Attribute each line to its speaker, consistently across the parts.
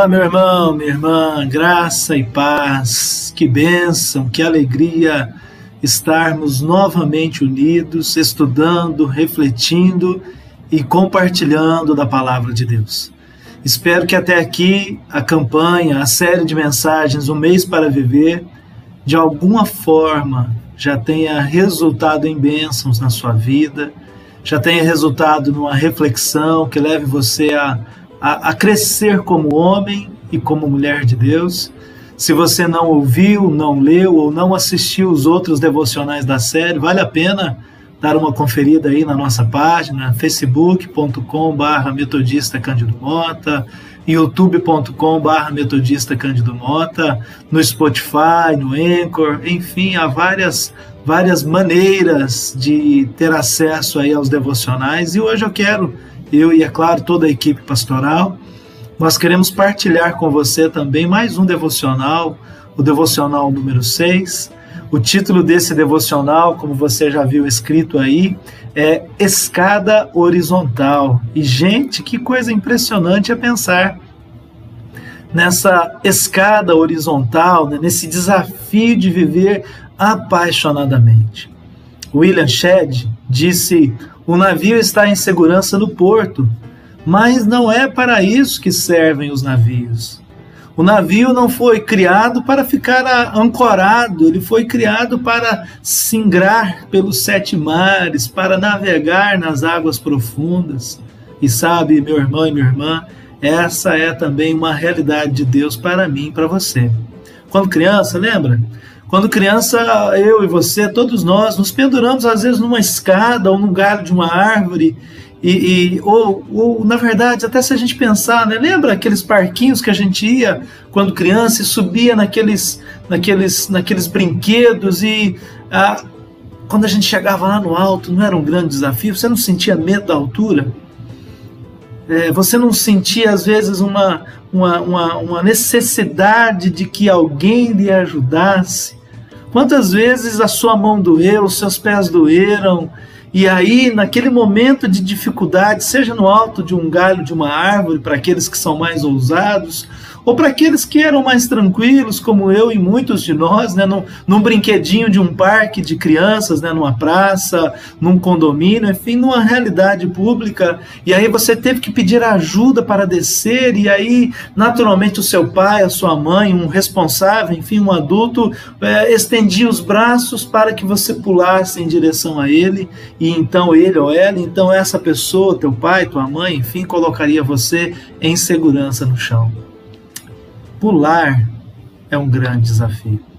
Speaker 1: Olá, meu irmão, minha irmã, graça e paz, que bênção, que alegria estarmos novamente unidos, estudando, refletindo e compartilhando da palavra de Deus. Espero que até aqui a campanha, a série de mensagens, o mês para viver, de alguma forma já tenha resultado em bênçãos na sua vida, já tenha resultado numa reflexão que leve você a a, a crescer como homem e como mulher de Deus. Se você não ouviu, não leu ou não assistiu os outros devocionais da série, vale a pena dar uma conferida aí na nossa página, facebook.com.br metodista Cândido Mota, youtube.com.br metodista Cândido Mota, no Spotify, no Anchor, enfim, há várias, várias maneiras de ter acesso aí aos devocionais e hoje eu quero eu e, é claro, toda a equipe pastoral. Nós queremos partilhar com você também mais um devocional, o devocional número 6. O título desse devocional, como você já viu escrito aí, é Escada Horizontal. E, gente, que coisa impressionante é pensar nessa escada horizontal, né, nesse desafio de viver apaixonadamente. William Shedd disse: o navio está em segurança no porto, mas não é para isso que servem os navios. O navio não foi criado para ficar ancorado, ele foi criado para singrar pelos sete mares, para navegar nas águas profundas. E sabe, meu irmão e minha irmã, essa é também uma realidade de Deus para mim e para você. Quando criança, lembra? Quando criança, eu e você, todos nós, nos penduramos às vezes numa escada ou num galho de uma árvore. E, e ou, ou, na verdade, até se a gente pensar, né? lembra aqueles parquinhos que a gente ia quando criança e subia naqueles, naqueles, naqueles brinquedos e ah, quando a gente chegava lá no alto, não era um grande desafio? Você não sentia medo da altura? É, você não sentia, às vezes, uma, uma, uma, uma necessidade de que alguém lhe ajudasse? Quantas vezes a sua mão doeu, os seus pés doeram, e aí, naquele momento de dificuldade, seja no alto de um galho de uma árvore, para aqueles que são mais ousados, ou para aqueles que eram mais tranquilos, como eu e muitos de nós, né, num, num brinquedinho de um parque de crianças, né, numa praça, num condomínio, enfim, numa realidade pública, e aí você teve que pedir ajuda para descer, e aí, naturalmente, o seu pai, a sua mãe, um responsável, enfim, um adulto, é, estendia os braços para que você pulasse em direção a ele, e então ele ou ela, então essa pessoa, teu pai, tua mãe, enfim, colocaria você em segurança no chão. Pular é um grande desafio.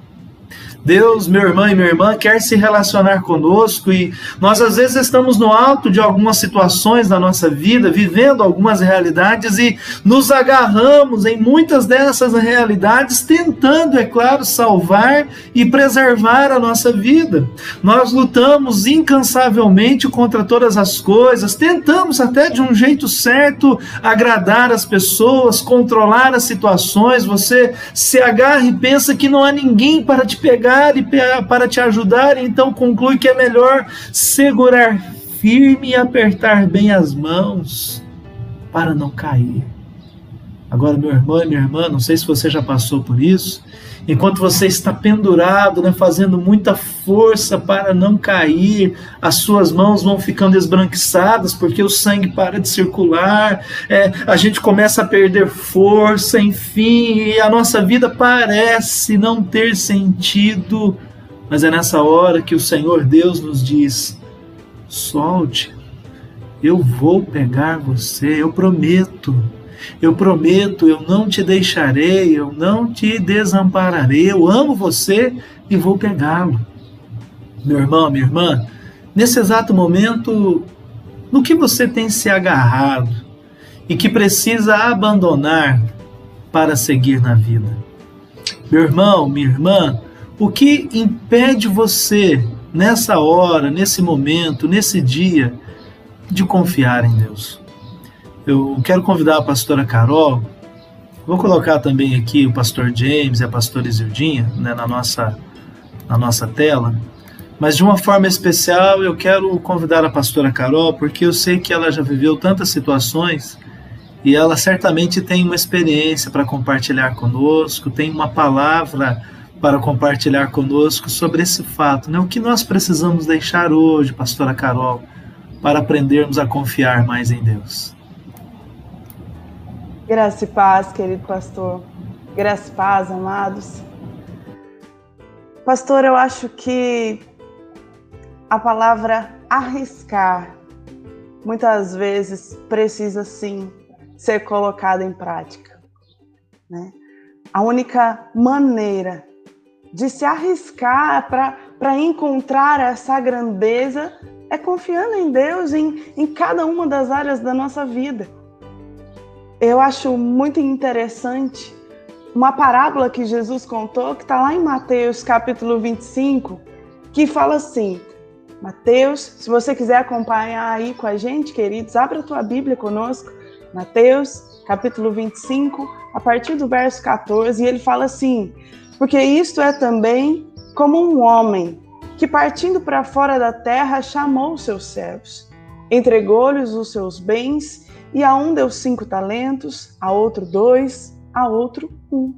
Speaker 1: Deus, meu irmão e minha irmã, quer se relacionar conosco e nós às vezes estamos no alto de algumas situações da nossa vida, vivendo algumas realidades e nos agarramos em muitas dessas realidades, tentando, é claro, salvar e preservar a nossa vida. Nós lutamos incansavelmente contra todas as coisas, tentamos até de um jeito certo agradar as pessoas, controlar as situações. Você se agarra e pensa que não há ninguém para te pegar e para te ajudar, então conclui que é melhor segurar firme e apertar bem as mãos para não cair. Agora, meu irmão e minha irmã, não sei se você já passou por isso, enquanto você está pendurado, né, fazendo muita força para não cair, as suas mãos vão ficando esbranquiçadas porque o sangue para de circular, é, a gente começa a perder força, enfim, e a nossa vida parece não ter sentido, mas é nessa hora que o Senhor Deus nos diz: solte, eu vou pegar você, eu prometo. Eu prometo, eu não te deixarei, eu não te desampararei. Eu amo você e vou pegá-lo. Meu irmão, minha irmã, nesse exato momento, no que você tem se agarrado e que precisa abandonar para seguir na vida? Meu irmão, minha irmã, o que impede você nessa hora, nesse momento, nesse dia, de confiar em Deus? Eu quero convidar a pastora Carol, vou colocar também aqui o pastor James e a pastora Isildinha né, na, nossa, na nossa tela, mas de uma forma especial eu quero convidar a pastora Carol, porque eu sei que ela já viveu tantas situações e ela certamente tem uma experiência para compartilhar conosco, tem uma palavra para compartilhar conosco sobre esse fato, né? O que nós precisamos deixar hoje, pastora Carol, para aprendermos a confiar mais em Deus.
Speaker 2: Graça e paz, querido pastor. Graça e paz, amados. Pastor, eu acho que a palavra arriscar muitas vezes precisa sim ser colocada em prática. Né? A única maneira de se arriscar para encontrar essa grandeza é confiando em Deus em, em cada uma das áreas da nossa vida. Eu acho muito interessante uma parábola que Jesus contou, que está lá em Mateus capítulo 25, que fala assim: Mateus, se você quiser acompanhar aí com a gente, queridos, abra a tua Bíblia conosco, Mateus capítulo 25, a partir do verso 14, e ele fala assim: porque isto é também como um homem que, partindo para fora da terra, chamou seus servos, entregou-lhes os seus bens, e a um deu cinco talentos, a outro dois, a outro um.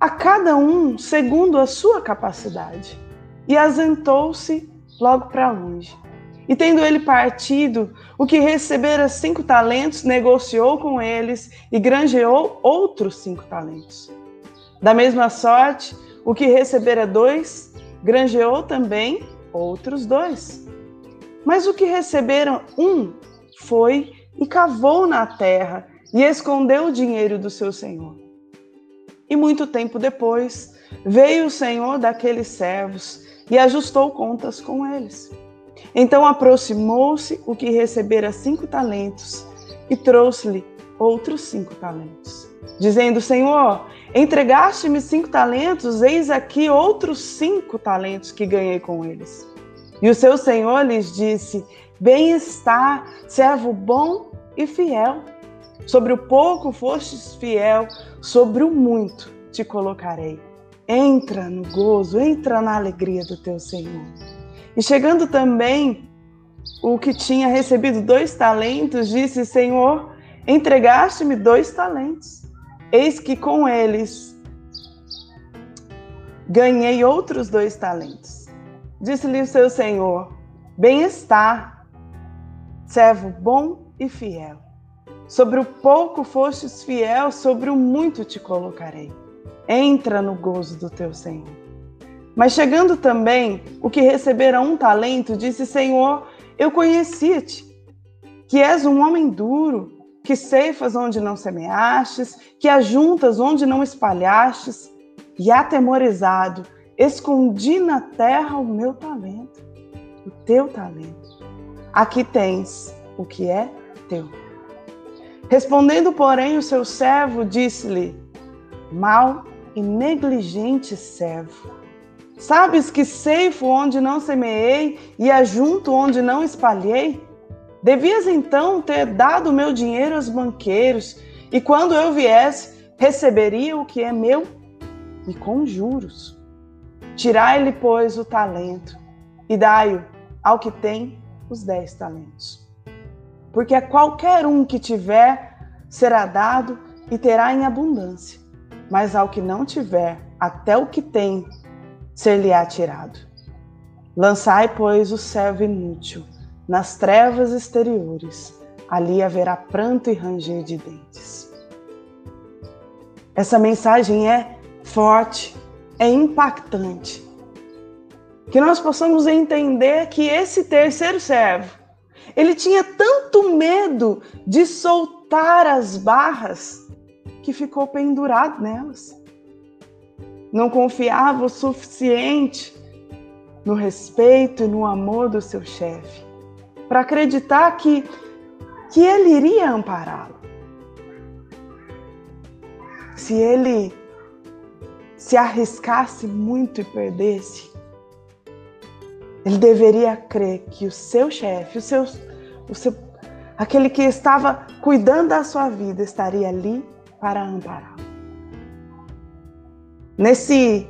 Speaker 2: A cada um segundo a sua capacidade, e azentou-se logo para longe. E tendo ele partido, o que recebera cinco talentos, negociou com eles e granjeou outros cinco talentos. Da mesma sorte, o que recebera dois, granjeou também outros dois. Mas o que receberam um foi e cavou na terra e escondeu o dinheiro do seu senhor. E muito tempo depois, veio o senhor daqueles servos e ajustou contas com eles. Então aproximou-se o que recebera cinco talentos e trouxe-lhe outros cinco talentos, dizendo: Senhor, Entregaste-me cinco talentos, eis aqui outros cinco talentos que ganhei com eles. E o seu senhor lhes disse: Bem está, servo bom e fiel. Sobre o pouco fostes fiel, sobre o muito te colocarei. Entra no gozo, entra na alegria do teu Senhor. E chegando também o que tinha recebido dois talentos, disse: Senhor, entregaste-me dois talentos. Eis que com eles ganhei outros dois talentos. Disse-lhe o seu senhor: Bem está, servo bom e fiel. Sobre o pouco fostes fiel, sobre o muito te colocarei. Entra no gozo do teu Senhor. Mas chegando também o que recebera um talento, disse: Senhor, eu conhecia-te, que és um homem duro que ceifas onde não semeastes, que ajuntas onde não espalhastes, e atemorizado, escondi na terra o meu talento, o teu talento. Aqui tens o que é teu. Respondendo, porém, o seu servo disse-lhe: Mal e negligente servo. Sabes que ceifo onde não semeei e ajunto onde não espalhei? Devias então ter dado meu dinheiro aos banqueiros, e quando eu viesse, receberia o que é meu e com juros. Tirai-lhe, pois, o talento e dai-o ao que tem os dez talentos. Porque a qualquer um que tiver será dado e terá em abundância, mas ao que não tiver, até o que tem, ser-lhe-á tirado. Lançai, pois, o servo inútil nas trevas exteriores, ali haverá pranto e ranger de dentes. Essa mensagem é forte, é impactante. Que nós possamos entender que esse terceiro servo, ele tinha tanto medo de soltar as barras que ficou pendurado nelas. Não confiava o suficiente no respeito e no amor do seu chefe para acreditar que, que ele iria ampará-lo. Se ele se arriscasse muito e perdesse, ele deveria crer que o seu chefe, o seu, seu, aquele que estava cuidando da sua vida, estaria ali para ampará-lo. Nesse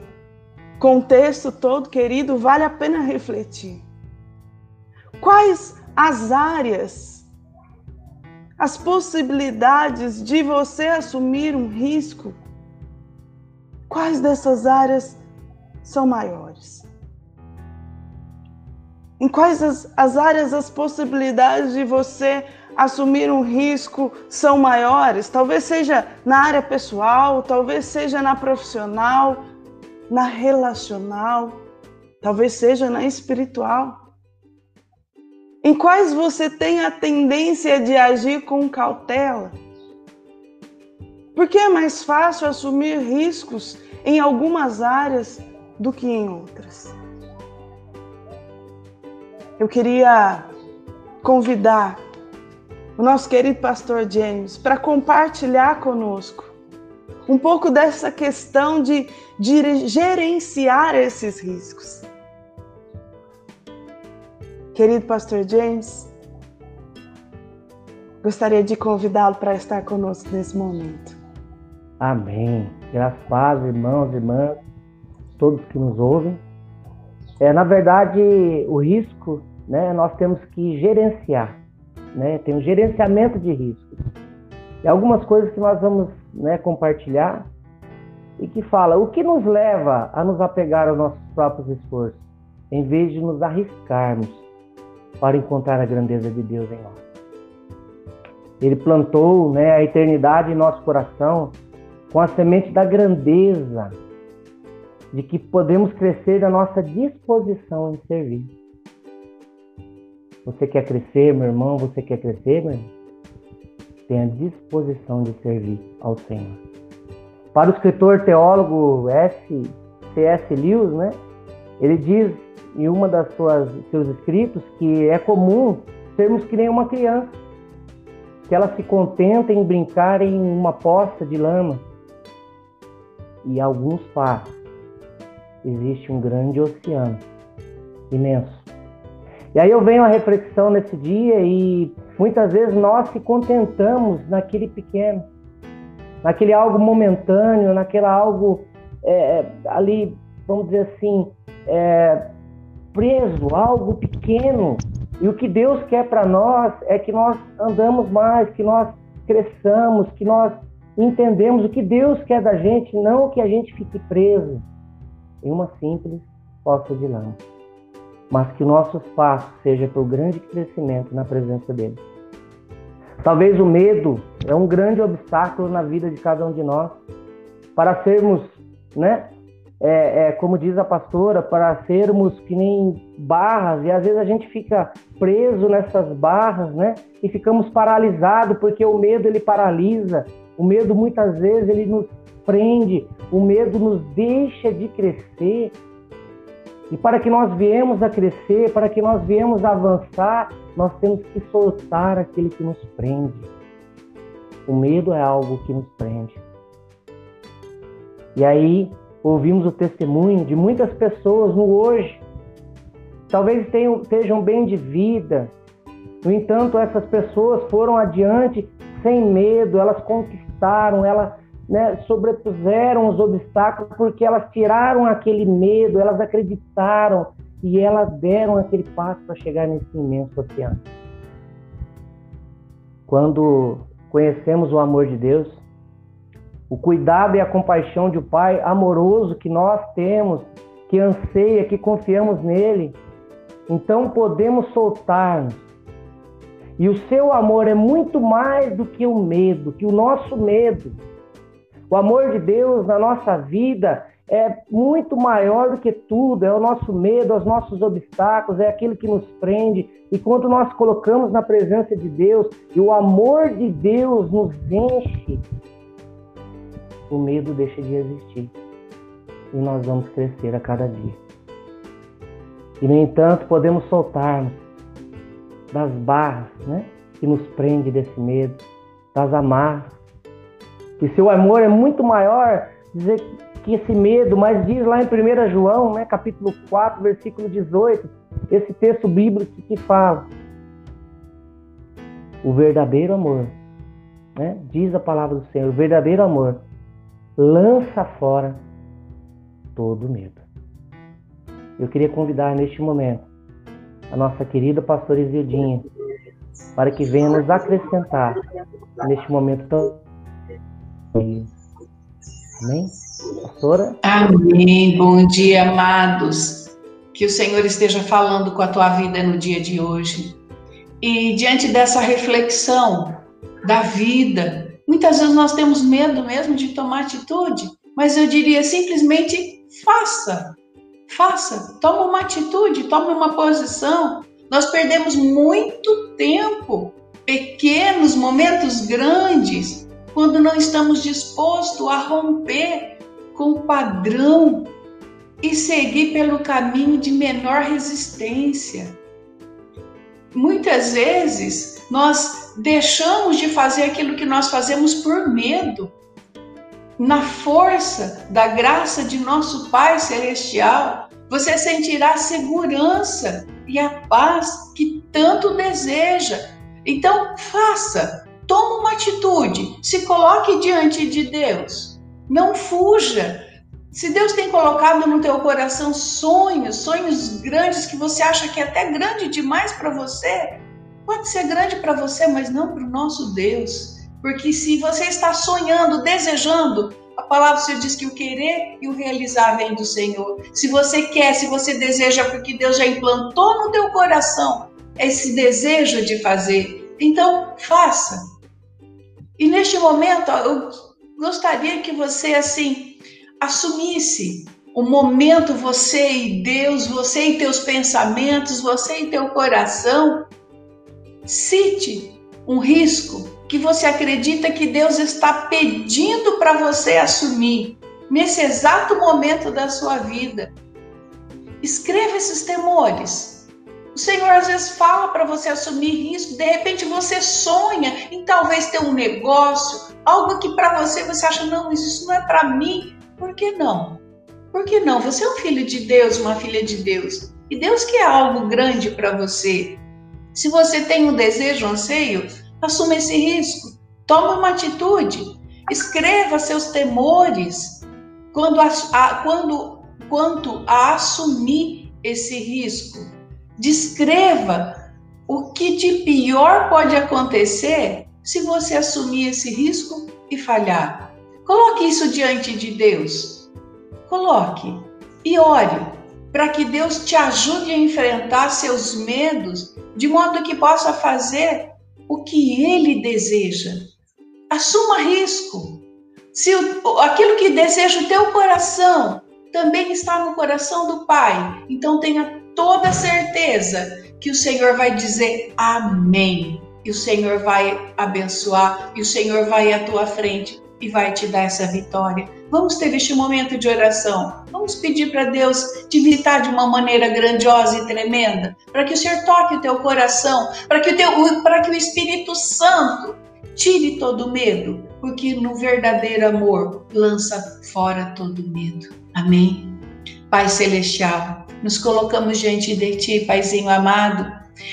Speaker 2: contexto todo, querido, vale a pena refletir. Quais as áreas as possibilidades de você assumir um risco, quais dessas áreas são maiores? Em quais as, as áreas as possibilidades de você assumir um risco são maiores? Talvez seja na área pessoal, talvez seja na profissional, na relacional, talvez seja na espiritual. Em quais você tem a tendência de agir com cautela? Porque é mais fácil assumir riscos em algumas áreas do que em outras. Eu queria convidar o nosso querido pastor James para compartilhar conosco um pouco dessa questão de, de gerenciar esses riscos. Querido pastor James, gostaria de convidá-lo para estar conosco nesse momento.
Speaker 3: Amém. Graças irmãos e irmãs, todos que nos ouvem. É, na verdade, o risco, né, nós temos que gerenciar, né? Tem um gerenciamento de risco. E algumas coisas que nós vamos, né, compartilhar e que fala o que nos leva a nos apegar aos nossos próprios esforços, em vez de nos arriscarmos para encontrar a grandeza de Deus em nós. Ele plantou né, a eternidade em nosso coração com a semente da grandeza, de que podemos crescer na nossa disposição em servir. Você quer crescer, meu irmão? Você quer crescer, meu irmão? Tenha disposição de servir ao Senhor. Para o escritor teólogo S. C.S. Lewis, né, ele diz em uma das suas seus escritos que é comum sermos que nem uma criança, que ela se contenta em brincar em uma poça de lama. E alguns passos existe um grande oceano imenso. E aí eu venho a reflexão nesse dia e muitas vezes nós se contentamos naquele pequeno, naquele algo momentâneo, naquele algo é, ali, vamos dizer assim, é, preso, algo pequeno. E o que Deus quer para nós é que nós andamos mais, que nós cresçamos, que nós entendemos o que Deus quer da gente, não que a gente fique preso em uma simples poça de lama, mas que o nosso espaço seja para o grande crescimento na presença dele. Talvez o medo é um grande obstáculo na vida de cada um de nós para sermos, né, é, é, como diz a pastora, para sermos que nem barras, e às vezes a gente fica preso nessas barras, né? E ficamos paralisados, porque o medo ele paralisa, o medo muitas vezes ele nos prende, o medo nos deixa de crescer. E para que nós viemos a crescer, para que nós viemos a avançar, nós temos que soltar aquele que nos prende. O medo é algo que nos prende. E aí, ouvimos o testemunho de muitas pessoas no hoje. Talvez tenham, estejam bem de vida. No entanto, essas pessoas foram adiante sem medo, elas conquistaram, elas né, sobrepuseram os obstáculos porque elas tiraram aquele medo, elas acreditaram e elas deram aquele passo para chegar nesse imenso oceano. Quando conhecemos o amor de Deus, o cuidado e a compaixão de um Pai amoroso que nós temos, que anseia, que confiamos nele. Então podemos soltar-nos. E o seu amor é muito mais do que o medo, que o nosso medo. O amor de Deus na nossa vida é muito maior do que tudo, é o nosso medo, os nossos obstáculos, é aquilo que nos prende. E quando nós colocamos na presença de Deus e o amor de Deus nos enche, o medo deixa de existir e nós vamos crescer a cada dia. E, no entanto, podemos soltar-nos das barras né, que nos prende desse medo, das amarras. E seu amor é muito maior dizer que esse medo, mas diz lá em 1 João, né, capítulo 4, versículo 18, esse texto bíblico que fala: o verdadeiro amor, né, diz a palavra do Senhor, o verdadeiro amor lança fora todo medo. Eu queria convidar neste momento a nossa querida pastora Isildinha para que venha nos acrescentar neste momento tão. Amém? Pastora?
Speaker 4: Amém. Bom dia, amados. Que o Senhor esteja falando com a tua vida no dia de hoje. E diante dessa reflexão da vida, muitas vezes nós temos medo mesmo de tomar atitude, mas eu diria simplesmente faça. Faça, toma uma atitude, tome uma posição. Nós perdemos muito tempo, pequenos momentos grandes, quando não estamos dispostos a romper com o padrão e seguir pelo caminho de menor resistência. Muitas vezes nós deixamos de fazer aquilo que nós fazemos por medo. Na força da graça de nosso Pai Celestial, você sentirá a segurança e a paz que tanto deseja. Então, faça, tome uma atitude, se coloque diante de Deus. Não fuja. Se Deus tem colocado no teu coração sonhos, sonhos grandes que você acha que é até grande demais para você, pode ser grande para você, mas não para o nosso Deus. Porque se você está sonhando, desejando, a palavra você diz que o querer e o realizar vem do Senhor. Se você quer, se você deseja, porque Deus já implantou no teu coração esse desejo de fazer, então faça. E neste momento, eu gostaria que você assim assumisse o momento você e Deus, você e teus pensamentos, você e teu coração. Cite um risco que você acredita que Deus está pedindo para você assumir nesse exato momento da sua vida. Escreva esses temores. O Senhor às vezes fala para você assumir risco, de repente você sonha em talvez ter um negócio, algo que para você você acha, não, isso não é para mim. Por que não? Por que não? Você é um filho de Deus, uma filha de Deus. E Deus quer algo grande para você. Se você tem um desejo, um anseio, assuma esse risco. Tome uma atitude. Escreva seus temores quando, a, a, quando quanto a assumir esse risco. Descreva o que de pior pode acontecer se você assumir esse risco e falhar. Coloque isso diante de Deus. Coloque e ore para que Deus te ajude a enfrentar seus medos de modo que possa fazer o que ele deseja. Assuma risco. Se o, aquilo que deseja o teu coração também está no coração do Pai, então tenha toda certeza que o Senhor vai dizer amém. E o Senhor vai abençoar, e o Senhor vai à tua frente e vai te dar essa vitória. Vamos ter este momento de oração. Vamos pedir para Deus te visitar de uma maneira grandiosa e tremenda, para que o Senhor toque o teu coração, para que o, teu, para que o Espírito Santo tire todo medo, porque no verdadeiro amor lança fora todo medo. Amém. Pai celestial, nos colocamos diante de ti, Paizinho amado.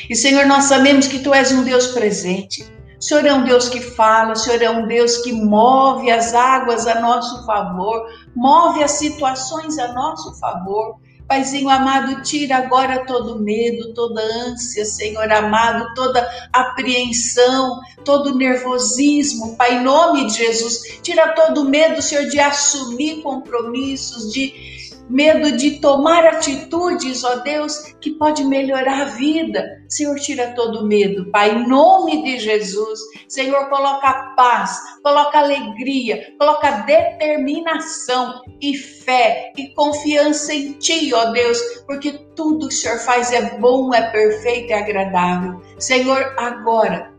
Speaker 4: E Senhor, nós sabemos que tu és um Deus presente. O Senhor é um Deus que fala, o Senhor é um Deus que move as águas a nosso favor, move as situações a nosso favor. Paizinho amado, tira agora todo medo, toda ânsia, Senhor amado, toda apreensão, todo nervosismo, Pai, em nome de Jesus. Tira todo medo, Senhor, de assumir compromissos, de medo de tomar atitudes, ó Deus, que pode melhorar a vida. Senhor, tira todo medo, Pai, em nome de Jesus. Senhor, coloca paz, coloca alegria, coloca determinação e fé e confiança em Ti, ó Deus, porque tudo que o Senhor faz é bom, é perfeito, é agradável. Senhor, agora,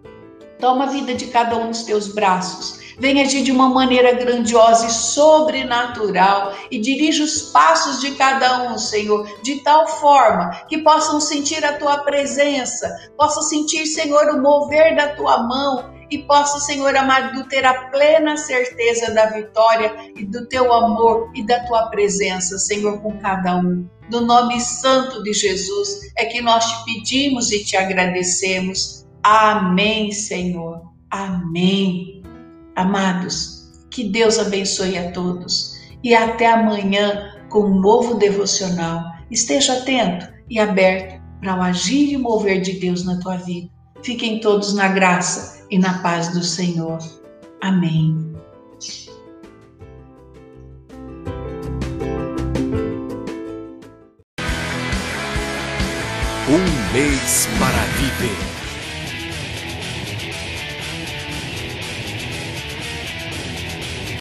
Speaker 4: toma a vida de cada um dos teus braços Vem agir de uma maneira grandiosa e sobrenatural e dirija os passos de cada um, Senhor, de tal forma que possam sentir a tua presença, possam sentir, Senhor, o mover da tua mão e possa, Senhor amado, ter a plena certeza da vitória e do teu amor e da tua presença, Senhor, com cada um. No nome santo de Jesus é que nós te pedimos e te agradecemos. Amém, Senhor. Amém. Amados, que Deus abençoe a todos e até amanhã com um novo devocional. Esteja atento e aberto para o agir e mover de Deus na tua vida. Fiquem todos na graça e na paz do Senhor. Amém.
Speaker 5: Um mês para viver.